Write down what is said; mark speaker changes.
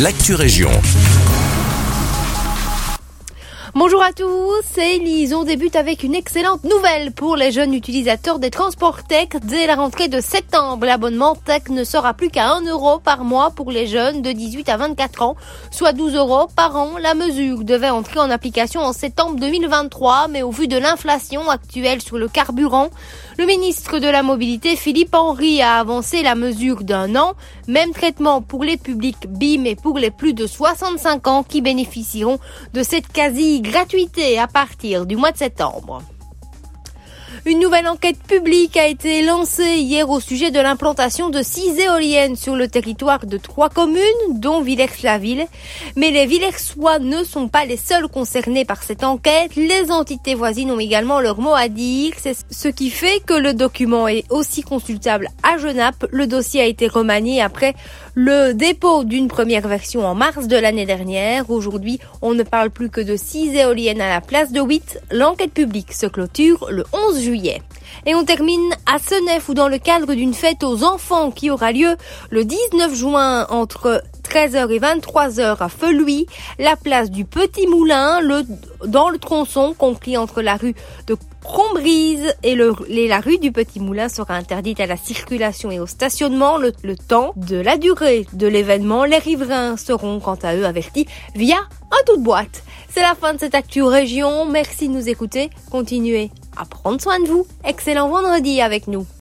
Speaker 1: l'actu région.
Speaker 2: Bonjour à tous, c'est Elise. On débute avec une excellente nouvelle pour les jeunes utilisateurs des transports tech. Dès la rentrée de septembre, l'abonnement tech ne sera plus qu'à 1 euro par mois pour les jeunes de 18 à 24 ans, soit 12 euros par an. La mesure devait entrer en application en septembre 2023, mais au vu de l'inflation actuelle sur le carburant, le ministre de la Mobilité, Philippe Henry, a avancé la mesure d'un an. Même traitement pour les publics BIM et pour les plus de 65 ans qui bénéficieront de cette quasi-gratuité à partir du mois de septembre. Une nouvelle enquête publique a été lancée hier au sujet de l'implantation de six éoliennes sur le territoire de trois communes, dont Villers-la-Ville. Mais les Villersois ne sont pas les seuls concernés par cette enquête. Les entités voisines ont également leur mot à dire. C'est ce qui fait que le document est aussi consultable à Genappe. Le dossier a été remanié après le dépôt d'une première version en mars de l'année dernière. Aujourd'hui, on ne parle plus que de six éoliennes à la place de 8. L'enquête publique se clôture le 11 Et on termine à Senef ou dans le cadre d'une fête aux enfants qui aura lieu le 19 juin entre 13h et 23h à Feluy, la place du Petit Moulin, dans le tronçon compris entre la rue de Crombrise et, la rue du Petit Moulin sera interdite à la circulation et au stationnement le, le temps de la durée de l'événement. Les riverains seront quant à eux avertis via un tout de boîte. C'est la fin de cette Actu Région. Merci de nous écouter. Continuez à prendre soin de vous. Excellent vendredi avec nous.